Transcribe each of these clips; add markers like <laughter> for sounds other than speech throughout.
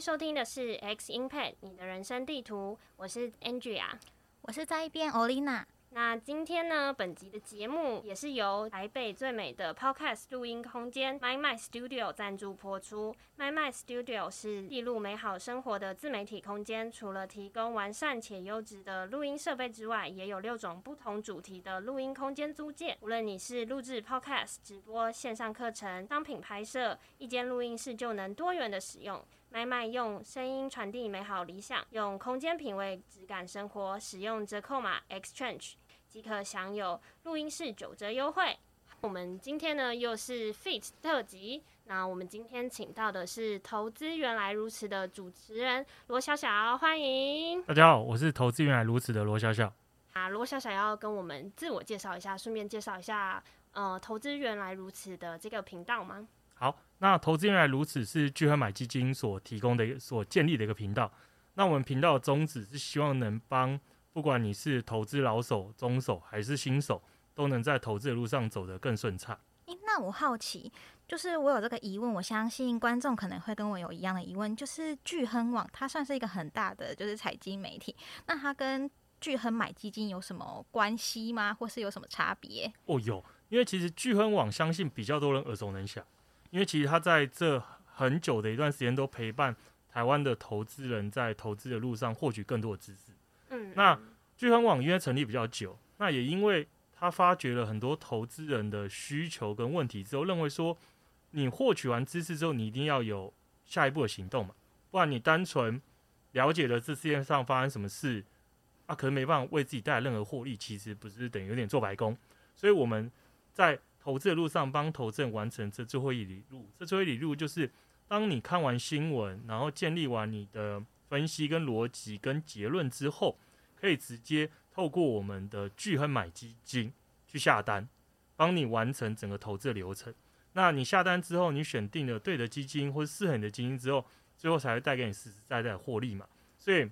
收听的是 X Impact 你的人生地图，我是 Andrea，我是在一边 Olina。那今天呢，本集的节目也是由台北最美的 Podcast 录音空间 My My Studio 赞助播出。My My Studio 是记录美好生活的自媒体空间，除了提供完善且优质的录音设备之外，也有六种不同主题的录音空间租借。无论你是录制 Podcast、直播、线上课程、商品拍摄，一间录音室就能多元的使用。麦麦用声音传递美好理想，用空间品味质感生活。使用折扣码 Exchange 即可享有录音室九折优惠。我们今天呢又是 Fit 特辑，那我们今天请到的是投资原来如此的主持人罗小小，欢迎。大家好，我是投资原来如此的罗小小。啊，罗小小要跟我们自我介绍一下，顺便介绍一下呃投资原来如此的这个频道吗？好，那投资原来如此是聚合买基金所提供的、所建立的一个频道。那我们频道的宗旨是希望能帮，不管你是投资老手、中手还是新手，都能在投资的路上走得更顺畅。诶，那我好奇，就是我有这个疑问，我相信观众可能会跟我有一样的疑问，就是聚亨网它算是一个很大的就是财经媒体，那它跟聚亨买基金有什么关系吗？或是有什么差别？哦，有，因为其实聚亨网相信比较多人耳熟能详。因为其实他在这很久的一段时间都陪伴台湾的投资人在投资的路上获取更多的知识。嗯，那聚亨网因为成立比较久，那也因为他发掘了很多投资人的需求跟问题之后，认为说你获取完知识之后，你一定要有下一步的行动嘛，不然你单纯了解了这世界上发生什么事啊，可能没办法为自己带来任何获利，其实不是等于有点做白工。所以我们在投资的路上，帮投资人完成这最后一里路。这最后一里路就是，当你看完新闻，然后建立完你的分析跟逻辑跟结论之后，可以直接透过我们的聚亨买基金去下单，帮你完成整个投资流程。那你下单之后，你选定了对的基金或者适合你的基金之后，最后才会带给你实实在在的获利嘛。所以，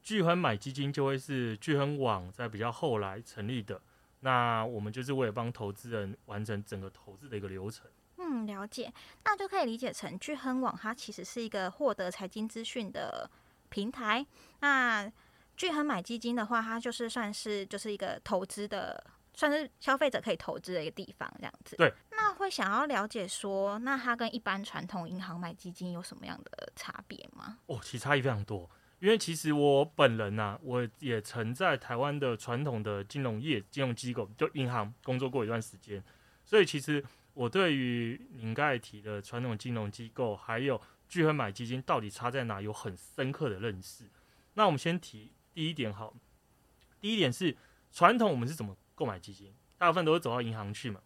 聚亨买基金就会是聚亨网在比较后来成立的。那我们就是为了帮投资人完成整个投资的一个流程。嗯，了解。那就可以理解成聚亨网，它其实是一个获得财经资讯的平台。那聚亨买基金的话，它就是算是就是一个投资的，算是消费者可以投资的一个地方，这样子。对。那会想要了解说，那它跟一般传统银行买基金有什么样的差别吗？哦，其实差异非常多。因为其实我本人呐，我也曾在台湾的传统的金融业、金融机构，就银行工作过一段时间，所以其实我对于您刚才提的传统金融机构，还有聚合买基金到底差在哪，有很深刻的认识。那我们先提第一点，好，第一点是传统我们是怎么购买基金？大部分都是走到银行去嘛，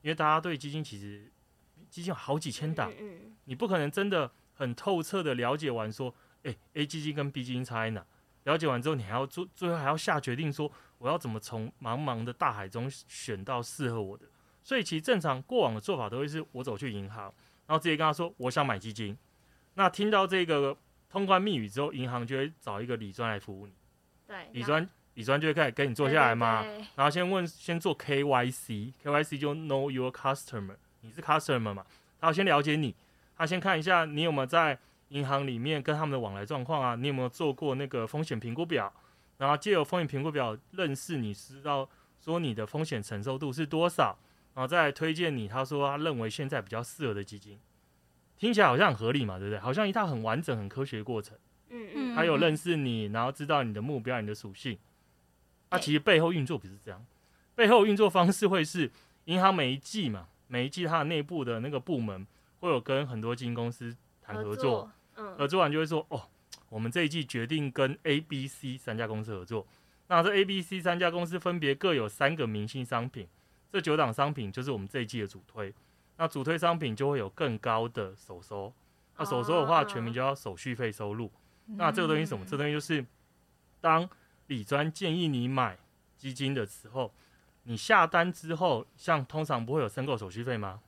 因为大家对基金其实基金有好几千档，你不可能真的很透彻的了解完说。诶 a 基金跟 B 基金差在哪？了解完之后，你还要做，最后还要下决定说，我要怎么从茫茫的大海中选到适合我的。所以，其实正常过往的做法都会是我走去银行，然后直接跟他说我想买基金。那听到这个通关密语之后，银行就会找一个理专来服务你。对，理专理专就会开始跟你坐下来嘛，然后先问，先做 KYC，KYC 就 Know Your Customer，你是 Customer 嘛？他要先了解你，他先看一下你有没有在。银行里面跟他们的往来状况啊，你有没有做过那个风险评估表？然后借由风险评估表认识你，知道说你的风险承受度是多少，然后再推荐你。他说他认为现在比较适合的基金，听起来好像很合理嘛，对不对？好像一套很完整、很科学的过程。嗯嗯。他有认识你，然后知道你的目标、你的属性。他其实背后运作不是这样，背后运作方式会是银行每一季嘛，每一季它的内部的那个部门会有跟很多基金公司谈合作。合作完就会说哦，我们这一季决定跟 A、B、C 三家公司合作。那这 A、B、C 三家公司分别各有三个明星商品，这九档商品就是我们这一季的主推。那主推商品就会有更高的首收。那首收的话，全名就要手续费收入。那这个东西什么？这东西就是当李专建议你买基金的时候，你下单之后，像通常不会有申购手续费吗？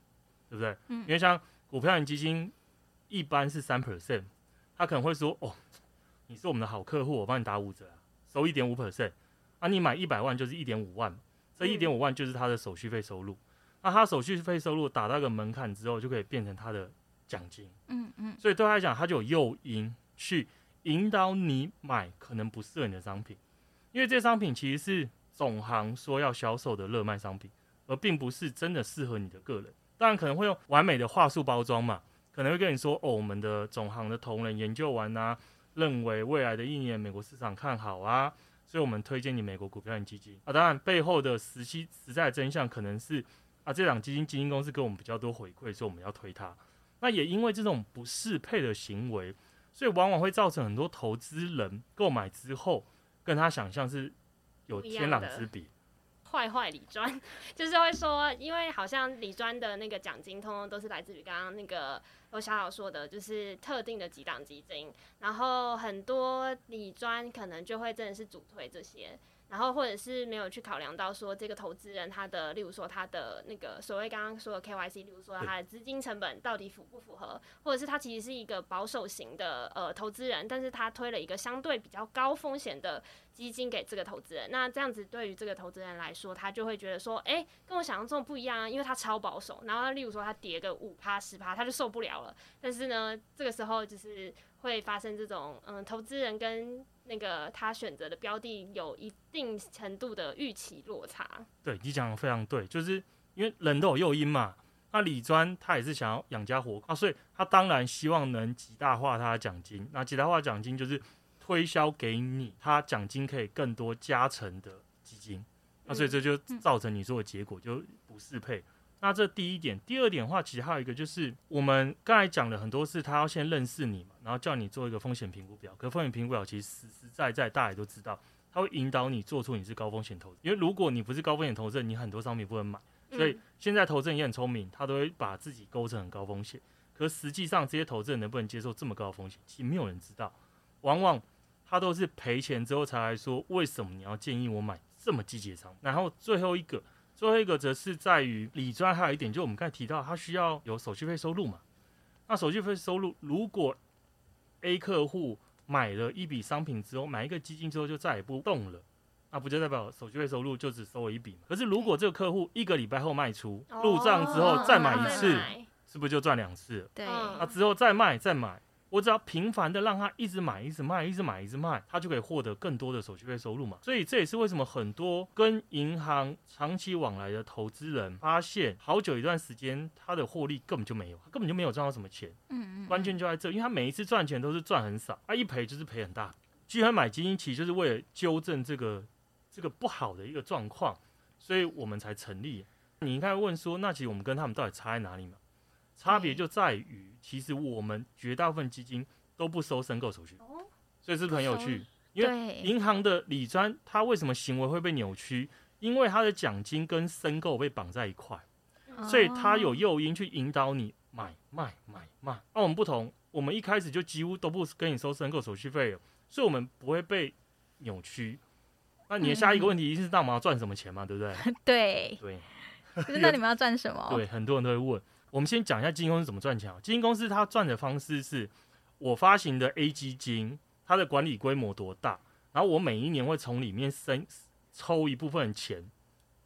对不对？嗯。因为像股票型基金。一般是三 percent，他可能会说：“哦，你是我们的好客户，我帮你打五折，收一点五 percent。啊，你买一百万就是一点五万，这一点五万就是他的手续费收入。那他手续费收入达到一个门槛之后，就可以变成他的奖金，嗯嗯，所以对他来讲，他就有诱因去引导你买可能不适合你的商品，因为这些商品其实是总行说要销售的热卖商品，而并不是真的适合你的个人。当然可能会用完美的话术包装嘛，可能会跟你说哦，我们的总行的同仁研究完啊，认为未来的一年美国市场看好啊，所以我们推荐你美国股票型基金啊。当然背后的实际实在的真相可能是啊，这档基金基金公司给我们比较多回馈，所以我们要推它。那也因为这种不适配的行为，所以往往会造成很多投资人购买之后，跟他想象是有天壤之别。坏坏理专 <laughs> 就是会说，因为好像理专的那个奖金，通通都是来自于刚刚那个罗小小说的，就是特定的几档基金，然后很多理专可能就会真的是主推这些。然后或者是没有去考量到说这个投资人他的，例如说他的那个所谓刚刚说的 KYC，例如说他的资金成本到底符不符合，或者是他其实是一个保守型的呃投资人，但是他推了一个相对比较高风险的基金给这个投资人，那这样子对于这个投资人来说，他就会觉得说，哎，跟我想象中不一样啊，因为他超保守，然后例如说他跌个五趴十趴，他就受不了了，但是呢，这个时候就是会发生这种嗯投资人跟那个他选择的标的有一定程度的预期落差。对你讲的非常对，就是因为人都有诱因嘛。那李专他也是想要养家活口啊，所以他当然希望能极大化他的奖金。那极大化奖金就是推销给你，他奖金可以更多加成的基金。那所以这就造成你说的结果就不适配。那这第一点，第二点的话，其实还有一个就是，我们刚才讲了很多次，他要先认识你嘛，然后叫你做一个风险评估表。可风险评估表其实实实在在，大家也都知道，它会引导你做出你是高风险投资。因为如果你不是高风险投资，你很多商品不能买。所以现在投资人也很聪明，他都会把自己勾成很高风险。可实际上，这些投资人能不能接受这么高的风险，其实没有人知道。往往他都是赔钱之后才来说，为什么你要建议我买这么积极的商品？然后最后一个。最后一个则是在于理专，还有一点，就我们刚才提到，它需要有手续费收入嘛。那手续费收入，如果 A 客户买了一笔商品之后，买一个基金之后就再也不动了，那不就代表手续费收入就只收了一笔可是如果这个客户一个礼拜后卖出入账之后再买一次，是不是就赚两次？对，那之后再卖再买。我只要频繁的让他一直买、一直卖、一直买、一直卖，他就可以获得更多的手续费收入嘛。所以这也是为什么很多跟银行长期往来的投资人发现，好久一段时间他的获利根本就没有，他根本就没有赚到什么钱。嗯嗯。关键就在这，因为他每一次赚钱都是赚很少，他一赔就是赔很大。居然买基金其实就是为了纠正这个这个不好的一个状况，所以我们才成立。你应该问说，那其实我们跟他们到底差在哪里嘛？差别就在于，其实我们绝大部分基金都不收申购手续，所以是很有趣？因为银行的理专，它为什么行为会被扭曲？因为它的奖金跟申购被绑在一块，所以它有诱因去引导你买卖买卖。那我们不同，我们一开始就几乎都不跟你收申购手续费，所以我们不会被扭曲。那你的下一个问题一定是：那我们要赚什么钱嘛？对不对？对 <laughs> 对。那你们要赚什么？对，很多人都会问。我们先讲一下基金公司怎么赚钱。基金公司它赚的方式是，我发行的 A 基金，它的管理规模多大，然后我每一年会从里面生抽一部分钱，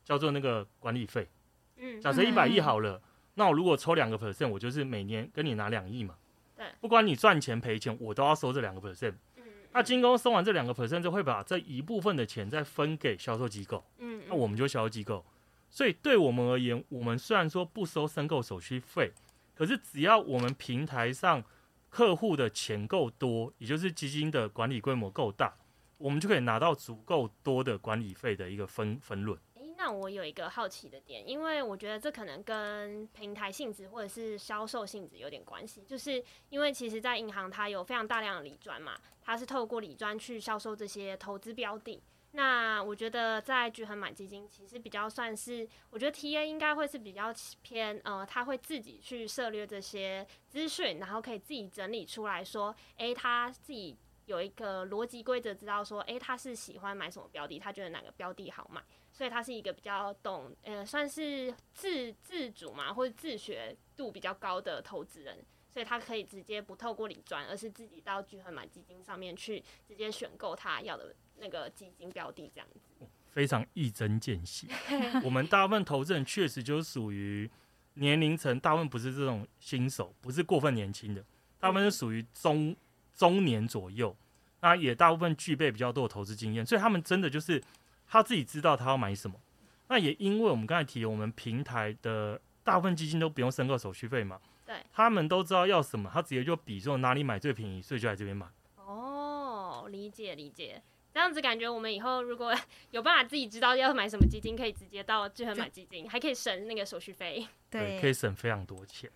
叫做那个管理费。嗯，假设一百亿好了，那我如果抽两个 percent，我就是每年跟你拿两亿嘛。对，不管你赚钱赔钱，我都要收这两个 percent。嗯，那基金公司收完这两个 percent，就会把这一部分的钱再分给销售机构。嗯，那我们就销售机构。所以对我们而言，我们虽然说不收申购手续费，可是只要我们平台上客户的钱够多，也就是基金的管理规模够大，我们就可以拿到足够多的管理费的一个分分论。诶，那我有一个好奇的点，因为我觉得这可能跟平台性质或者是销售性质有点关系，就是因为其实，在银行它有非常大量的理专嘛，它是透过理专去销售这些投资标的。那我觉得在聚恒买基金，其实比较算是，我觉得 T A 应该会是比较偏，呃，他会自己去涉猎这些资讯，然后可以自己整理出来说，诶，他自己有一个逻辑规则，知道说，诶，他是喜欢买什么标的，他觉得哪个标的好买，所以他是一个比较懂，呃，算是自自主嘛，或者自学度比较高的投资人，所以他可以直接不透过理专，而是自己到聚恒买基金上面去直接选购他要的。那个基金标的这样子，非常一针见血。<laughs> 我们大部分投资人确实就属于年龄层大部分不是这种新手，不是过分年轻的，大部分是属于中中年左右，那也大部分具备比较多的投资经验，所以他们真的就是他自己知道他要买什么。那也因为我们刚才提，我们平台的大部分基金都不用申购手续费嘛，对，他们都知道要什么，他直接就比说哪里买最便宜，所以就来这边买。哦，理解理解。这样子感觉，我们以后如果 <laughs> 有办法自己知道要买什么基金，可以直接到聚合买基金，还可以省那个手续费。<laughs> 对，可以省非常多钱。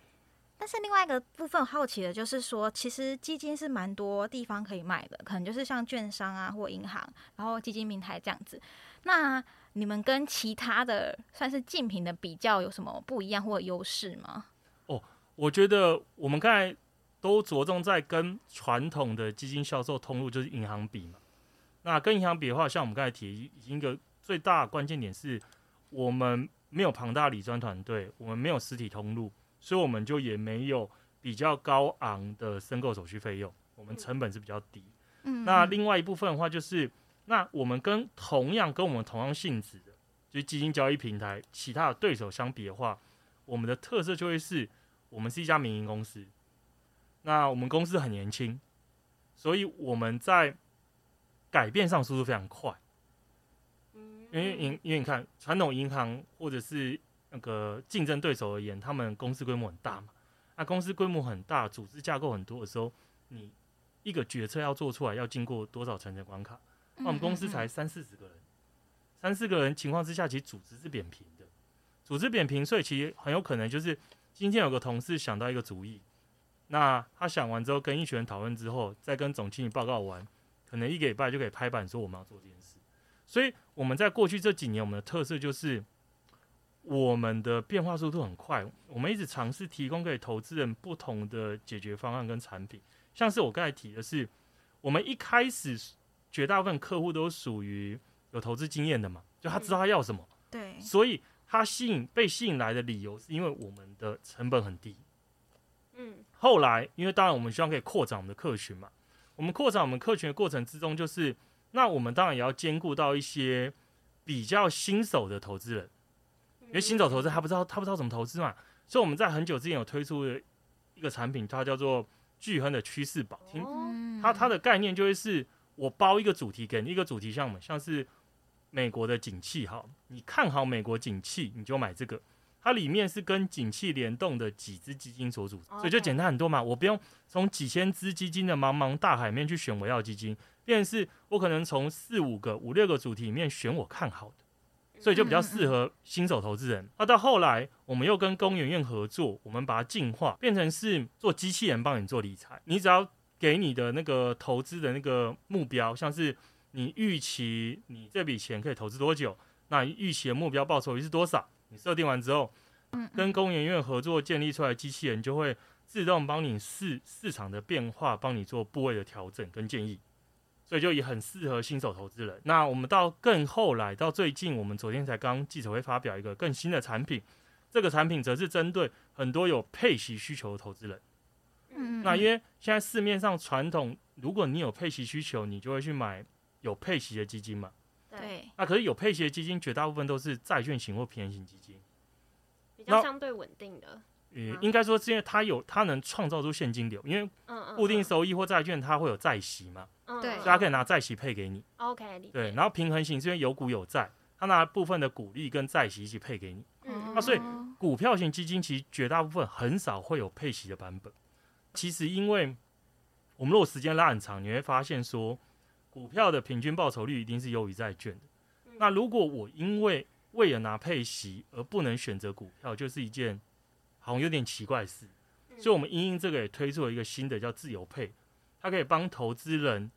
但是另外一个部分好奇的就是说，其实基金是蛮多地方可以买的，可能就是像券商啊或银行，然后基金平台这样子。那你们跟其他的算是竞品的比较有什么不一样或优势吗？哦，我觉得我们刚才都着重在跟传统的基金销售通路就是银行比嘛。那跟银行比的话，像我们刚才提一个最大关键点是，我们没有庞大理专团队，我们没有实体通路，所以我们就也没有比较高昂的申购手续费用，我们成本是比较低。嗯，那另外一部分的话，就是那我们跟同样跟我们同样性质的，就是基金交易平台其他的对手相比的话，我们的特色就会是我们是一家民营公司，那我们公司很年轻，所以我们在改变上速度非常快，因为因因为你看传统银行或者是那个竞争对手而言，他们公司规模很大嘛，那公司规模很大，组织架构很多的时候，你一个决策要做出来，要经过多少层层关卡？那我们公司才三四十个人，三四个人情况之下，其实组织是扁平的，组织扁平，所以其实很有可能就是今天有个同事想到一个主意，那他想完之后跟一群人讨论之后，再跟总经理报告完。可能一个礼拜就可以拍板说我们要做这件事，所以我们在过去这几年，我们的特色就是我们的变化速度很快。我们一直尝试提供给投资人不同的解决方案跟产品，像是我刚才提的是，我们一开始绝大部分客户都属于有投资经验的嘛，就他知道他要什么，对，所以他吸引被吸引来的理由是因为我们的成本很低。嗯，后来因为当然我们希望可以扩展我们的客群嘛。我们扩展我们客群的过程之中，就是那我们当然也要兼顾到一些比较新手的投资人，因为新手投资他不知道他不知道怎么投资嘛，所以我们在很久之前有推出的一个产品，它叫做聚亨的趋势宝听。它它的概念就会是我包一个主题给你一个主题项目，像是美国的景气哈，你看好美国景气你就买这个。它里面是跟景气联动的几只基金所组成，所以就简单很多嘛。我不用从几千只基金的茫茫大海面去选我要基金，便是我可能从四五个、五六个主题里面选我看好的，所以就比较适合新手投资人。那到后来，我们又跟公园院合作，我们把它进化变成是做机器人帮你做理财。你只要给你的那个投资的那个目标，像是你预期你这笔钱可以投资多久，那预期的目标报酬率是多少？你设定完之后，跟工研院合作建立出来机器人就会自动帮你市市场的变化，帮你做部位的调整跟建议，所以就也很适合新手投资人。那我们到更后来，到最近，我们昨天才刚记者会发表一个更新的产品，这个产品则是针对很多有配息需求的投资人。嗯，那因为现在市面上传统，如果你有配息需求，你就会去买有配息的基金嘛。对，那可是有配息的基金，绝大部分都是债券型或平衡型基金，比较相对稳定的。呃，应该说是因为它有，它能创造出现金流，因为固定收益或债券它会有债息嘛，对，所以它可以拿债息配给你。OK，对，然后平衡型是因为有股有债，它拿部分的股利跟债息一起配给你。嗯，那所以股票型基金其实绝大部分很少会有配息的版本。其实因为我们如果时间拉很长，你会发现说。股票的平均报酬率一定是优于债券的。那如果我因为为了拿配息而不能选择股票，就是一件好像有点奇怪的事。所以，我们因应这个也推出了一个新的叫自由配，它可以帮投资人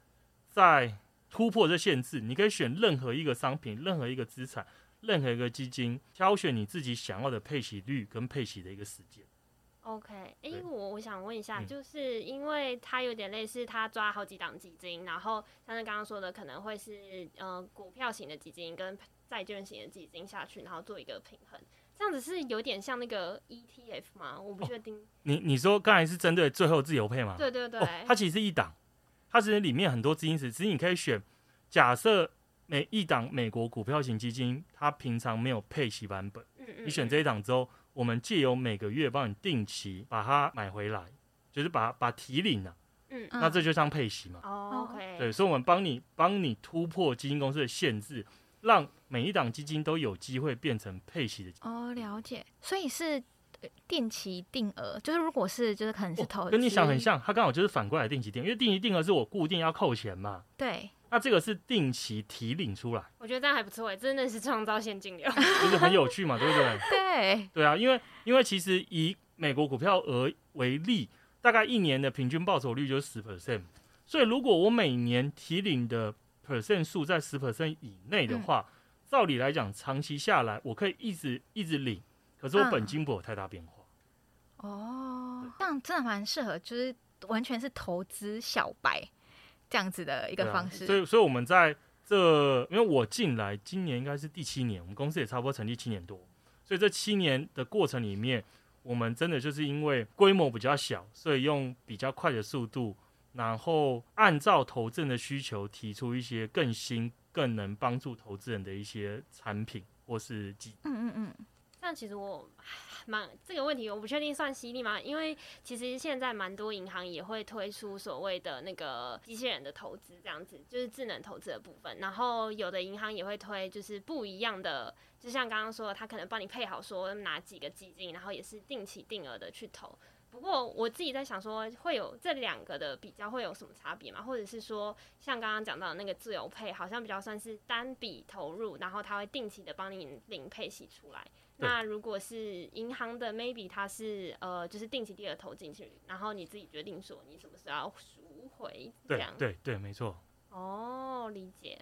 在突破这限制。你可以选任何一个商品、任何一个资产、任何一个基金，挑选你自己想要的配息率跟配息的一个时间。OK，哎，我我想问一下，就是因为它有点类似，它抓好几档基金，然后像是刚刚说的，可能会是呃股票型的基金跟债券型的基金下去，然后做一个平衡，这样子是有点像那个 ETF 吗？我不确定。你你说刚才是针对最后自由配吗？对对对，它其实是一档，它其实里面很多资金池，其实你可以选，假设每一档美国股票型基金，它平常没有配息版本，嗯嗯，你选这一档之后。我们借由每个月帮你定期把它买回来，就是把把提领了。嗯，那这就像配息嘛。哦，OK，对，所以我们帮你帮你突破基金公司的限制，让每一档基金都有机会变成配息的。哦，了解。所以是定期定额，就是如果是就是可能是投资，跟你想很像，它刚好就是反过来定期定，因为定期定额是我固定要扣钱嘛。对。那这个是定期提领出来，我觉得这样还不错哎，真的是创造现金流，就是很有趣嘛，对不对？<laughs> 对，对啊，因为因为其实以美国股票额为例，大概一年的平均报酬率就是十 percent，所以如果我每年提领的 percent 数在十 percent 以内的话，照理来讲，长期下来我可以一直一直领，可是我本金不有太大变化。哦，这样真的蛮适合，就是完全是投资小白。这样子的一个方式，所以，所以我们在这，因为我进来今年应该是第七年，我们公司也差不多成立七年多，所以这七年的过程里面，我们真的就是因为规模比较小，所以用比较快的速度，然后按照投资人的需求提出一些更新、更能帮助投资人的一些产品或是机。嗯嗯嗯。但其实我蛮这个问题，我不确定算犀利吗？因为其实现在蛮多银行也会推出所谓的那个机器人的投资，这样子就是智能投资的部分。然后有的银行也会推，就是不一样的，就像刚刚说，他可能帮你配好说哪几个基金，然后也是定期定额的去投。不过我自己在想说，会有这两个的比较会有什么差别吗？或者是说，像刚刚讲到的那个自由配，好像比较算是单笔投入，然后它会定期的帮你领配息出来。那如果是银行的，maybe 它是呃，就是定期定额投进去，然后你自己决定说你什么时候要赎回，这样。对对对，没错。哦，理解。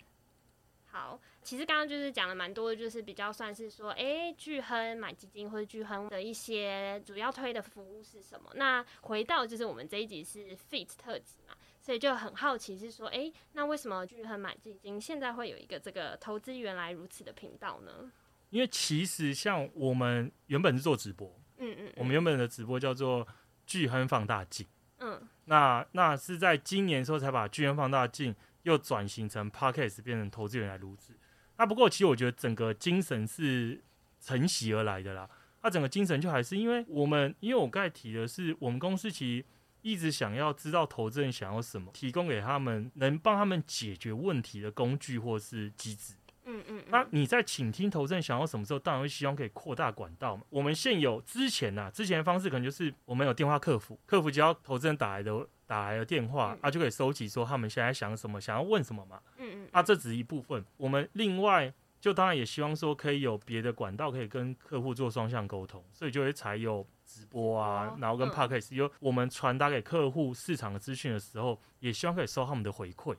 好，其实刚刚就是讲了蛮多的，就是比较算是说，哎，巨亨买基金或者巨亨的一些主要推的服务是什么？那回到就是我们这一集是 Fit 特辑嘛，所以就很好奇是说，哎，那为什么巨亨买基金现在会有一个这个投资原来如此的频道呢？因为其实像我们原本是做直播，嗯嗯，我们原本的直播叫做巨亨放大镜，嗯，那那是在今年时候才把巨亨放大镜又转型成 podcast 变成投资人来录制。那不过其实我觉得整个精神是承袭而来的啦。那整个精神就还是因为我们，因为我刚才提的是我们公司其实一直想要知道投资人想要什么，提供给他们能帮他们解决问题的工具或是机制。嗯嗯，那你在倾听投资人想要什么时候，当然会希望可以扩大管道嘛。我们现有之前呐，之前的方式可能就是我们有电话客服，客服只要投资人打来的打来的电话，啊就可以收集说他们现在想什么，想要问什么嘛。嗯嗯，啊这只是一部分，我们另外就当然也希望说可以有别的管道可以跟客户做双向沟通，所以就会才有直播啊，然后跟 podcast，有我们传达给客户市场的资讯的时候，也希望可以收他们的回馈，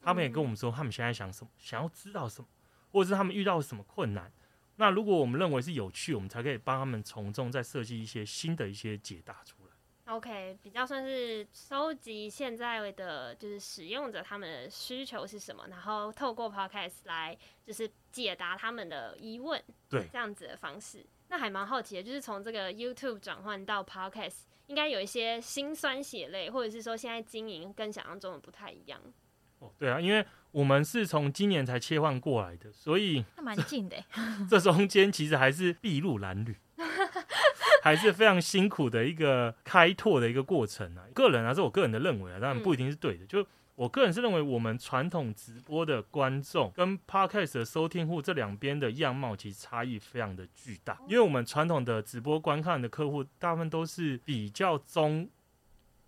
他们也跟我们说他们现在想什么，想要知道什么。或者是他们遇到什么困难，那如果我们认为是有趣，我们才可以帮他们从中再设计一些新的一些解答出来。OK，比较算是收集现在的就是使用者他们的需求是什么，然后透过 Podcast 来就是解答他们的疑问。对，这样子的方式，那还蛮好奇的，就是从这个 YouTube 转换到 Podcast，应该有一些辛酸血泪，或者是说现在经营跟想象中的不太一样。哦，对啊，因为我们是从今年才切换过来的，所以那蛮近的。这中间其实还是筚路蓝缕，<laughs> 还是非常辛苦的一个开拓的一个过程啊。个人啊，是我个人的认为啊，当然不一定是对的。就我个人是认为，我们传统直播的观众跟 Podcast 的收听户这两边的样貌其实差异非常的巨大。因为我们传统的直播观看的客户，大部分都是比较中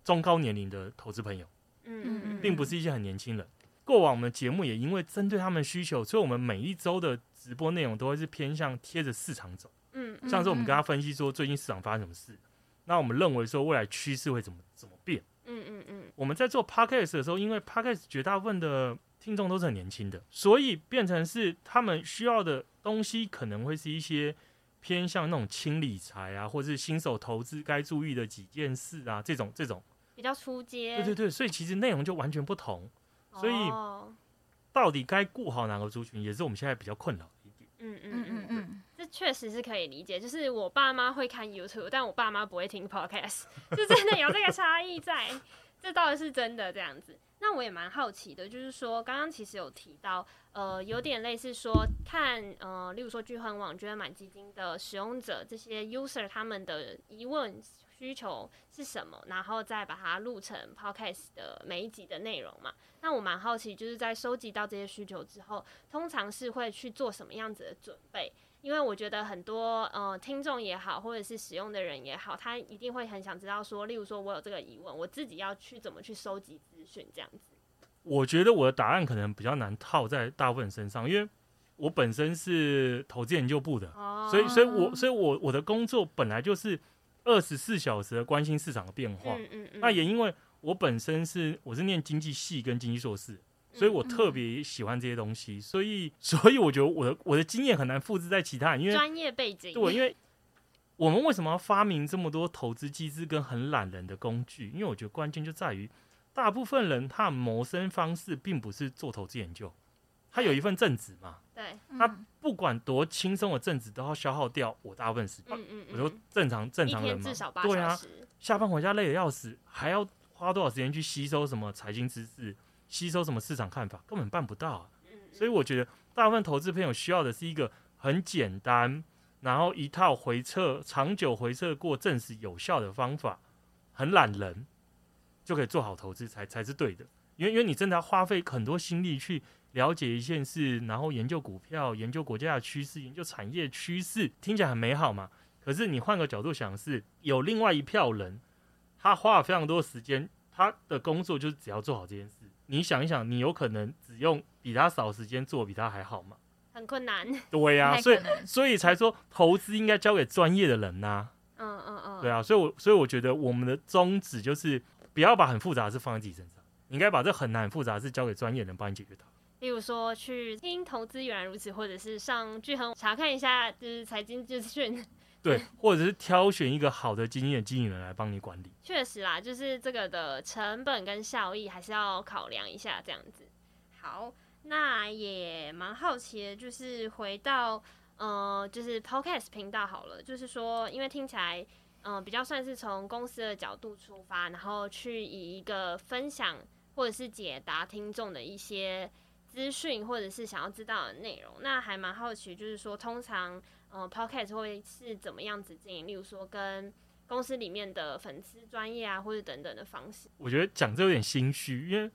中高年龄的投资朋友。嗯嗯，并不是一些很年轻人。过往我们节目也因为针对他们需求，所以我们每一周的直播内容都会是偏向贴着市场走。嗯，像是我们跟他分析说最近市场发生什么事，那我们认为说未来趋势会怎么怎么变。嗯嗯嗯。我们在做 podcast 的时候，因为 podcast 绝大部分的听众都是很年轻的，所以变成是他们需要的东西可能会是一些偏向那种轻理财啊，或者是新手投资该注意的几件事啊，这种这种。比较出街，对对对，所以其实内容就完全不同，所以到底该顾好哪个族群，也是我们现在比较困扰的一点。嗯嗯嗯嗯，这确实是可以理解。就是我爸妈会看 YouTube，但我爸妈不会听 Podcast，<laughs> 就真的有这个差异在。这倒是真的这样子。那我也蛮好奇的，就是说刚刚其实有提到，呃，有点类似说看，呃，例如说聚亨网、觉得买基金的使用者这些 user 他们的疑问需求是什么，然后再把它录成 podcast 的每一集的内容嘛。那我蛮好奇，就是在收集到这些需求之后，通常是会去做什么样子的准备？因为我觉得很多呃听众也好，或者是使用的人也好，他一定会很想知道说，例如说我有这个疑问，我自己要去怎么去收集资讯这样子。我觉得我的答案可能比较难套在大部分人身上，因为我本身是投资研究部的，所以所以我所以我我的工作本来就是二十四小时的关心市场的变化。嗯嗯嗯。那也因为我本身是我是念经济系跟经济硕士。所以我特别喜欢这些东西，所以所以我觉得我的我的经验很难复制在其他人，因为专业背景。对，因为我们为什么要发明这么多投资机制跟很懒人的工具？因为我觉得关键就在于，大部分人他的谋生方式并不是做投资研究，他有一份正职嘛。对。他不管多轻松的正职，都要消耗掉我大部分时间。嗯嗯。我说正常正常人嘛，至少八对啊，下班回家累得要死，还要花多少时间去吸收什么财经知识？吸收什么市场看法根本办不到，所以我觉得大部分投资朋友需要的是一个很简单，然后一套回测、长久回测过证实有效的方法，很懒人就可以做好投资才才是对的。因为因为你真的要花费很多心力去了解一件事，然后研究股票、研究国家的趋势、研究产业趋势，听起来很美好嘛。可是你换个角度想，是有另外一票人，他花了非常多时间，他的工作就是只要做好这件事。你想一想，你有可能只用比他少时间做比他还好吗？很困难。对呀，所以所以才说投资应该交给专业的人呐。嗯嗯嗯。对啊，所以我所以我觉得我们的宗旨就是不要把很复杂的事放在自己身上，应该把这很难很复杂的事交给专业人帮你解决它。例如说去听投资原来如此，或者是上聚恒查看一下就是财经资讯。对，或者是挑选一个好的经验经理人来帮你管理。确实啦，就是这个的成本跟效益还是要考量一下，这样子。好，那也蛮好奇的，就是回到呃，就是 Podcast 频道好了，就是说，因为听起来嗯，比较算是从公司的角度出发，然后去以一个分享或者是解答听众的一些资讯，或者是想要知道的内容。那还蛮好奇，就是说，通常。呃，Podcast 会是怎么样子经营？例如说，跟公司里面的粉丝专业啊，或者等等的方式。我觉得讲这有点心虚，因为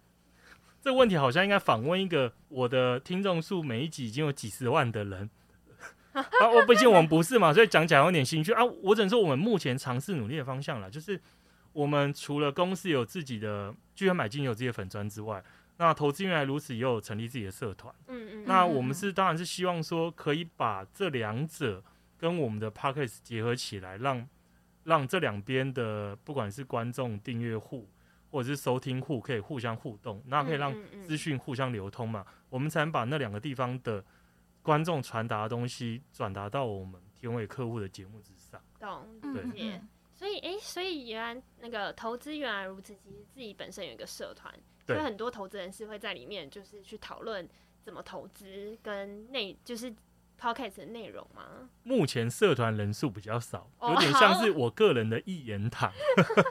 这个问题好像应该访问一个我的听众数每一集已经有几十万的人 <laughs> 啊，我毕竟我们不是嘛，所以讲讲有点心虚啊。我只能说，我们目前尝试努力的方向了，就是我们除了公司有自己的聚合买金有自己的粉砖之外。那投资原来如此，也有成立自己的社团。嗯嗯。那我们是当然是希望说，可以把这两者跟我们的 p o c k e t 结合起来，让让这两边的不管是观众、订阅户或者是收听户，可以互相互动，那可以让资讯互相流通嘛。我们才能把那两个地方的观众传达的东西转达到我们提供给客户的节目之上。懂，对。所以，哎，所以原来那个投资原来如此，其实自己本身有一个社团。所以很多投资人是会在里面，就是去讨论怎么投资跟内，就是 podcast 的内容吗？目前社团人数比较少，有点像是我个人的一言堂。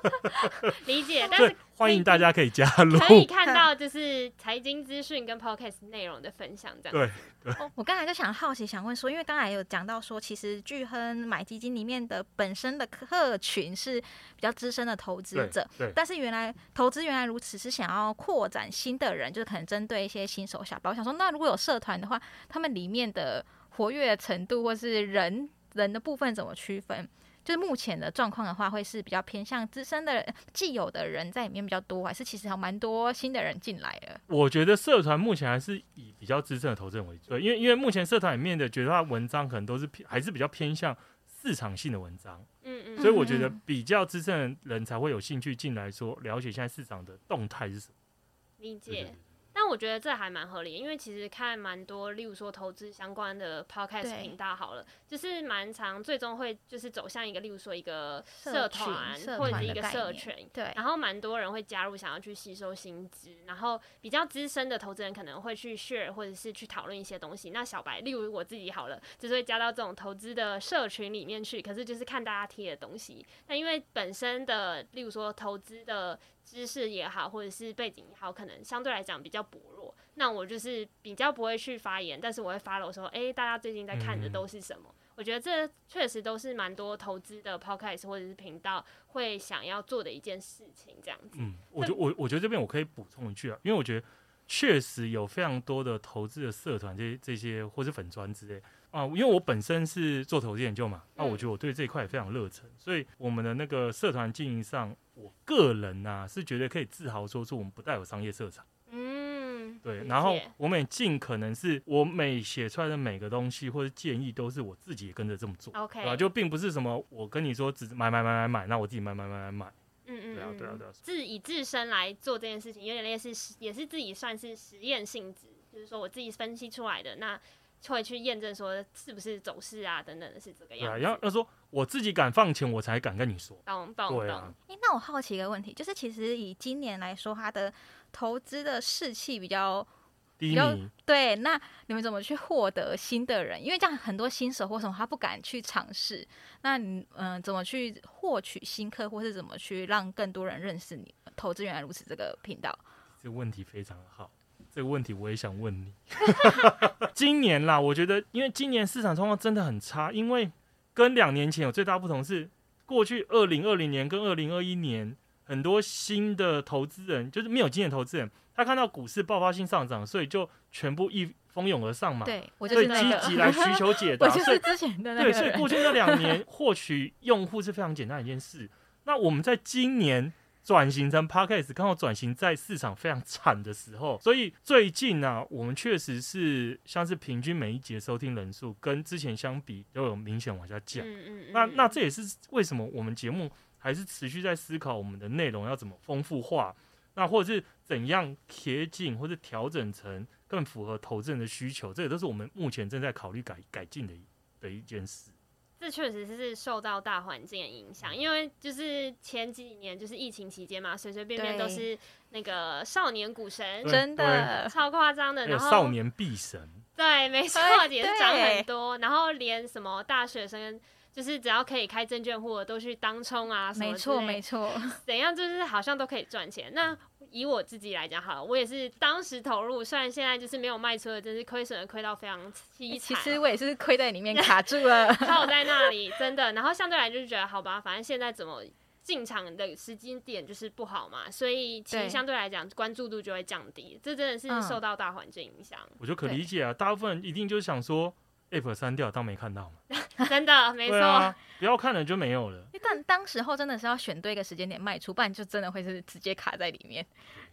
<laughs> 理解，<laughs> 但是。欢迎大家可以加入，可以看到就是财经资讯跟 podcast 内容的分享，这样。对对。我刚才就想好奇，想问说，因为刚才有讲到说，其实巨亨买基金里面的本身的客群是比较资深的投资者，对。但是原来投资原来如此，是想要扩展新的人，就是可能针对一些新手小白。我想说，那如果有社团的话，他们里面的活跃程度或是人人的部分怎么区分？就是目前的状况的话，会是比较偏向资深的既有的人在里面比较多，还是其实还蛮多新的人进来了？我觉得社团目前还是以比较资深的投资人为主，对，因为因为目前社团里面的觉得他文章可能都是偏还是比较偏向市场性的文章，嗯嗯，所以我觉得比较资深的人才会有兴趣进来说了解现在市场的动态是什么，理解。但我觉得这还蛮合理，因为其实看蛮多，例如说投资相关的 podcast 频道，好了，就是蛮长最终会就是走向一个，例如说一个社团或者是一个社群，对，然后蛮多人会加入，想要去吸收新知，然后比较资深的投资人可能会去 share 或者是去讨论一些东西。那小白，例如我自己好了，就是会加到这种投资的社群里面去，可是就是看大家贴的东西。那因为本身的，例如说投资的。知识也好，或者是背景也好，可能相对来讲比较薄弱。那我就是比较不会去发言，但是我会 follow 说，哎，大家最近在看的都是什么？我觉得这确实都是蛮多投资的 podcast 或者是频道会想要做的一件事情，这样子。嗯，我觉我我觉得这边我可以补充一句啊，因为我觉得确实有非常多的投资的社团，这这些或是粉砖之类啊，因为我本身是做投资研究嘛，那我觉得我对这一块也非常热忱，所以我们的那个社团经营上，我个人呐是觉得可以自豪说出我们不带有商业色彩。嗯对，然后我们也尽可能是我每写出来的每个东西或者建议，都是我自己跟着这么做，OK，对吧？就并不是什么我跟你说只买买买买买，那我自己买买买买买，嗯嗯，对啊对啊对啊，自以自身来做这件事情，有点类似，也是自己算是实验性质，就是说我自己分析出来的，那会去验证说是不是走势啊等等的是这个样子。对啊，要要说我自己敢放钱，我才敢跟你说。懂懂懂。哎，那我好奇一个问题，就是其实以今年来说，它的投资的士气比较。比较对，那你们怎么去获得新的人？因为这样很多新手或什么他不敢去尝试。那你嗯，怎么去获取新客，或是怎么去让更多人认识你？投资原来如此这个频道，这个问题非常好。这个问题我也想问你。<laughs> 今年啦，我觉得因为今年市场状况真的很差，因为跟两年前有最大不同是，过去二零二零年跟二零二一年很多新的投资人就是没有经验投资人。他看到股市爆发性上涨，所以就全部一蜂拥而上嘛。对，我就是积极来 <laughs> 需求解答。我就是之前的那个。对，所以过去这两年获取用户是非常简单的一件事。那我们在今年转型成 Podcast，刚好转型在市场非常惨的时候，所以最近呢，我们确实是像是平均每一节收听人数跟之前相比都有明显往下降。嗯嗯。那那这也是为什么我们节目还是持续在思考我们的内容要怎么丰富化。那或者是怎样贴近或者调整成更符合投资人的需求，这也都是我们目前正在考虑改改进的的一件事。这确实是受到大环境的影响，因为就是前几年就是疫情期间嘛，随随便便都是那个少年股神，真的超夸张的。然后少年必神，对，没错，也是涨很多。然后连什么大学生。就是只要可以开证券户的都去当冲啊，什么没错没错，<laughs> 怎样就是好像都可以赚钱。那以我自己来讲，好了，我也是当时投入，虽然现在就是没有卖出的，真是亏损的亏到非常凄惨。其实我也是亏在里面 <laughs> 卡住了，<laughs> 靠在那里真的。然后相对来就是觉得好吧，反正现在怎么进场的时间点就是不好嘛，所以其实相对来讲关注度就会降低。这真的是受到大环境影响。我就可理解啊，大部分人一定就是想说。App 删掉当没看到嘛？<laughs> 真的没错，不要看了就没有了。但当时候真的是要选对一个时间点卖出，不然就真的会是直接卡在里面。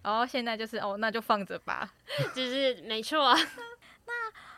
然后现在就是哦，那就放着吧，<laughs> 就是没错。<laughs> 那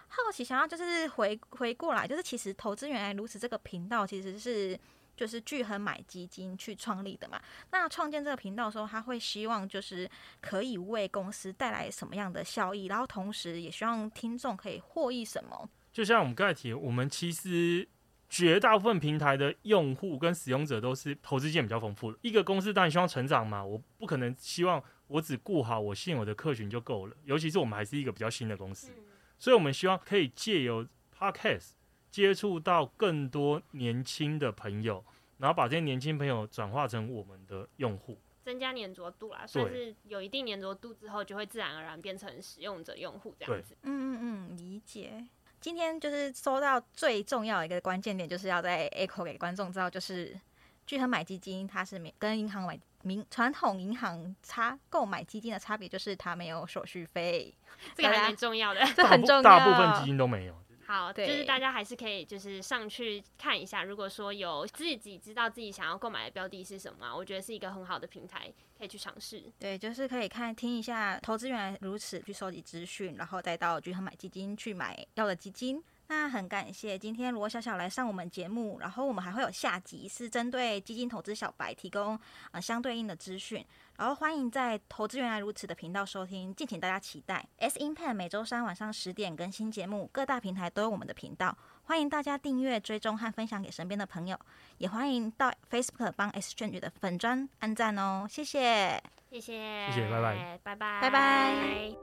好奇想要就是回回过来，就是其实投资原来如此这个频道其实是就是聚恒买基金去创立的嘛。那创建这个频道的时候，他会希望就是可以为公司带来什么样的效益，然后同时也希望听众可以获益什么。就像我们刚才提，我们其实绝大部分平台的用户跟使用者都是投资经验比较丰富的。一个公司当然希望成长嘛，我不可能希望我只顾好我现有的客群就够了。尤其是我们还是一个比较新的公司，所以我们希望可以借由 Podcast 接触到更多年轻的朋友，然后把这些年轻朋友转化成我们的用户，增加粘着度啦。算是有一定粘着度之后，就会自然而然变成使用者用户这样子。嗯嗯嗯，理解。今天就是收到最重要的一个关键点，就是要在 echo 给观众知道，就是聚合买基金，它是跟银行买民传统银行差购买基金的差别，就是它没有手续费，这个还蛮重要的，这很重要，大部分基金都没有。好，就是大家还是可以就是上去看一下，如果说有自己知道自己想要购买的标的是什么，我觉得是一个很好的平台，可以去尝试。对，就是可以看听一下，投资原来如此，去收集资讯，然后再到均衡买基金去买要的基金。那很感谢今天罗小小来上我们节目，然后我们还会有下集是针对基金投资小白提供呃相对应的资讯。然后欢迎在投资原来如此的频道收听，敬请大家期待。S Impact 每周三晚上十点更新节目，各大平台都有我们的频道，欢迎大家订阅、追踪和分享给身边的朋友，也欢迎到 Facebook 帮 S Change 的粉砖按赞哦，谢谢，谢谢，谢谢，拜拜，拜拜，拜拜。